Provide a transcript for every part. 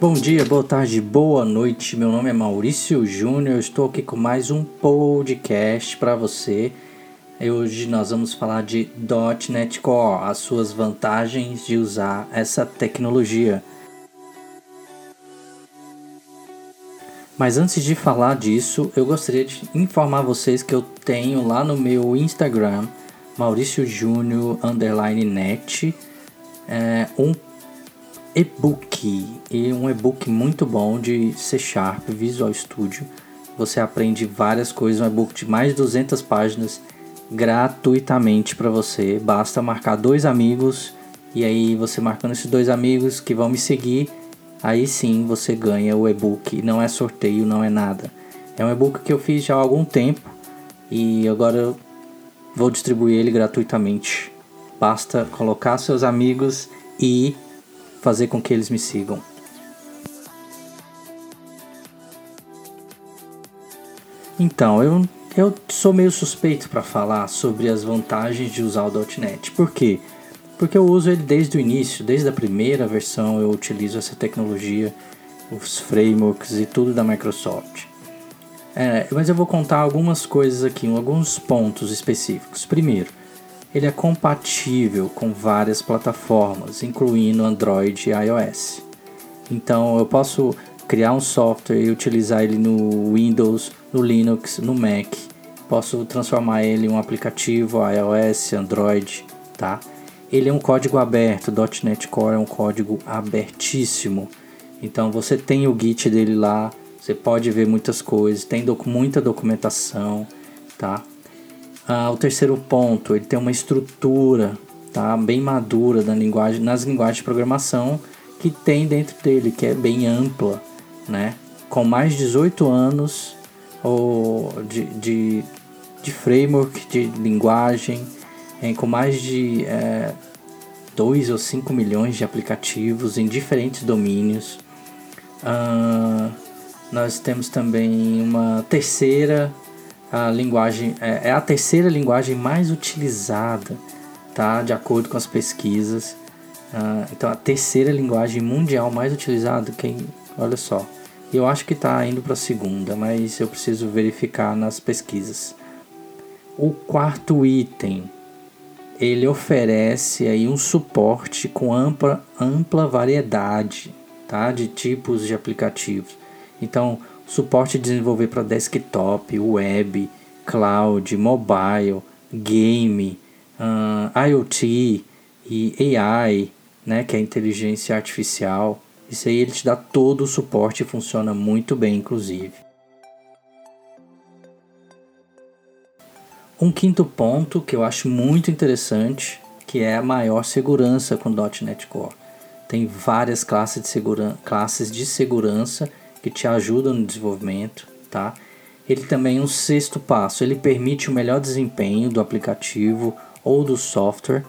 Bom dia, boa tarde, boa noite. Meu nome é Maurício Júnior. Estou aqui com mais um podcast para você. Hoje nós vamos falar de .NET Core, as suas vantagens de usar essa tecnologia. Mas antes de falar disso, eu gostaria de informar vocês que eu tenho lá no meu Instagram, Maurício Júnior underline net, é, um e-book e um e-book muito bom de C Sharp Visual Studio. Você aprende várias coisas, um e-book de mais de 200 páginas gratuitamente para você. Basta marcar dois amigos e aí você marcando esses dois amigos que vão me seguir, aí sim você ganha o e-book. Não é sorteio, não é nada. É um e-book que eu fiz já há algum tempo e agora vou distribuir ele gratuitamente. Basta colocar seus amigos e fazer com que eles me sigam. Então, eu, eu sou meio suspeito para falar sobre as vantagens de usar o .NET. Por quê? Porque eu uso ele desde o início, desde a primeira versão eu utilizo essa tecnologia, os frameworks e tudo da Microsoft. É, mas eu vou contar algumas coisas aqui, alguns pontos específicos. Primeiro, ele é compatível com várias plataformas, incluindo Android e iOS. Então eu posso criar um software e utilizar ele no Windows, no Linux, no Mac. Posso transformar ele em um aplicativo iOS, Android, tá? Ele é um código aberto, .NET Core é um código abertíssimo. Então você tem o Git dele lá, você pode ver muitas coisas, tem doc muita documentação, tá? Ah, o terceiro ponto, ele tem uma estrutura tá, bem madura na linguagem, nas linguagens de programação que tem dentro dele, que é bem ampla, né? com mais de 18 anos ou de, de, de framework de linguagem, é, com mais de é, 2 ou 5 milhões de aplicativos em diferentes domínios. Ah, nós temos também uma terceira a linguagem é, é, a terceira linguagem mais utilizada, tá? De acordo com as pesquisas. Uh, então a terceira linguagem mundial mais utilizada, quem, olha só. Eu acho que está indo para a segunda, mas eu preciso verificar nas pesquisas. O quarto item, ele oferece aí um suporte com ampla, ampla variedade, tá? De tipos de aplicativos. Então suporte de desenvolver para desktop, web, cloud, mobile, game, uh, ah, IoT e AI, né, que é inteligência artificial. Isso aí ele te dá todo o suporte e funciona muito bem, inclusive. Um quinto ponto que eu acho muito interessante, que é a maior segurança com .NET Core. Tem várias classes de, segura classes de segurança que te ajudam no desenvolvimento, tá? Ele também é um sexto passo, ele permite o melhor desempenho do aplicativo ou do software.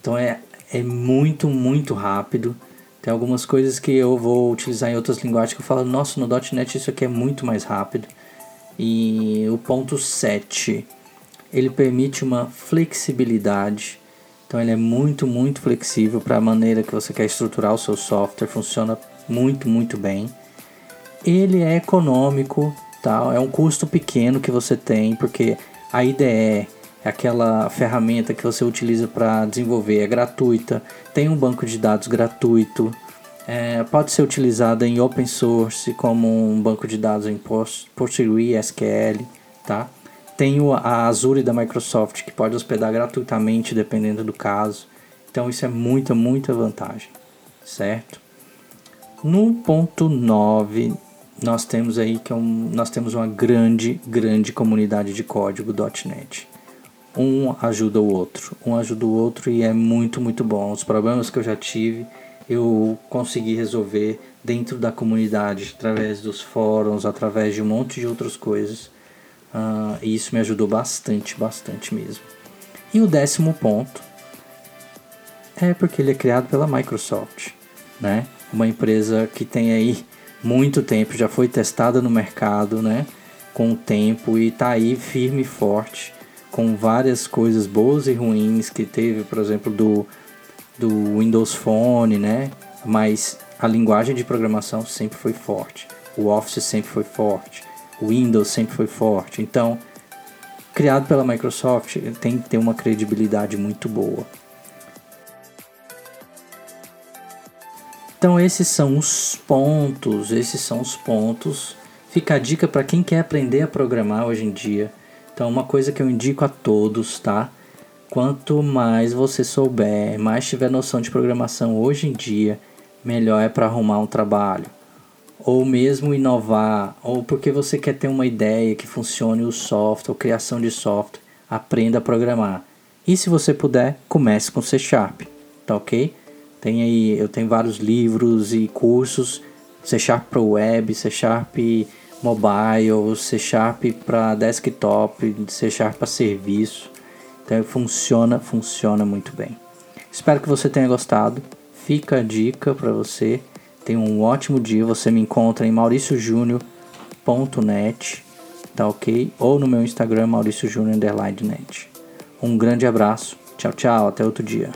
Então é, é muito, muito rápido. Tem algumas coisas que eu vou utilizar em outras linguagens que eu falo, nossa, no .NET isso aqui é muito mais rápido. E o ponto 7, ele permite uma flexibilidade. Então ele é muito, muito flexível para a maneira que você quer estruturar o seu software, funciona muito, muito bem ele é econômico, tá? É um custo pequeno que você tem, porque a IDE é aquela ferramenta que você utiliza para desenvolver, é gratuita, tem um banco de dados gratuito, é, pode ser utilizada em open source como um banco de dados em PostgreSQL, tá? Tem a Azure da Microsoft que pode hospedar gratuitamente dependendo do caso. Então isso é muita, muita vantagem, certo? No ponto 9 nós temos aí que é um, nós temos uma grande, grande comunidade de código .NET. Um ajuda o outro, um ajuda o outro e é muito, muito bom. Os problemas que eu já tive, eu consegui resolver dentro da comunidade, através dos fóruns, através de um monte de outras coisas. Uh, e isso me ajudou bastante, bastante mesmo. E o décimo ponto é porque ele é criado pela Microsoft, né? Uma empresa que tem aí muito tempo, já foi testada no mercado, né? Com o tempo e tá aí firme e forte, com várias coisas boas e ruins que teve, por exemplo, do, do Windows Phone, né? Mas a linguagem de programação sempre foi forte, o Office sempre foi forte, o Windows sempre foi forte. Então, criado pela Microsoft, tem que ter uma credibilidade muito boa. Então esses são os pontos, esses são os pontos. Fica a dica para quem quer aprender a programar hoje em dia. Então uma coisa que eu indico a todos, tá? Quanto mais você souber, mais tiver noção de programação hoje em dia, melhor é para arrumar um trabalho. Ou mesmo inovar, ou porque você quer ter uma ideia que funcione o software, ou criação de software, aprenda a programar. E se você puder, comece com C Sharp, tá ok? Tem aí, eu tenho vários livros e cursos, C Sharp para web, C Sharp mobile, C Sharp para desktop, C Sharp para serviço. Então funciona, funciona muito bem. Espero que você tenha gostado. Fica a dica para você. Tenha um ótimo dia. Você me encontra em mauriciojúnior.net, tá ok? Ou no meu Instagram, mauriciojúnior.net. Um grande abraço. Tchau, tchau. Até outro dia.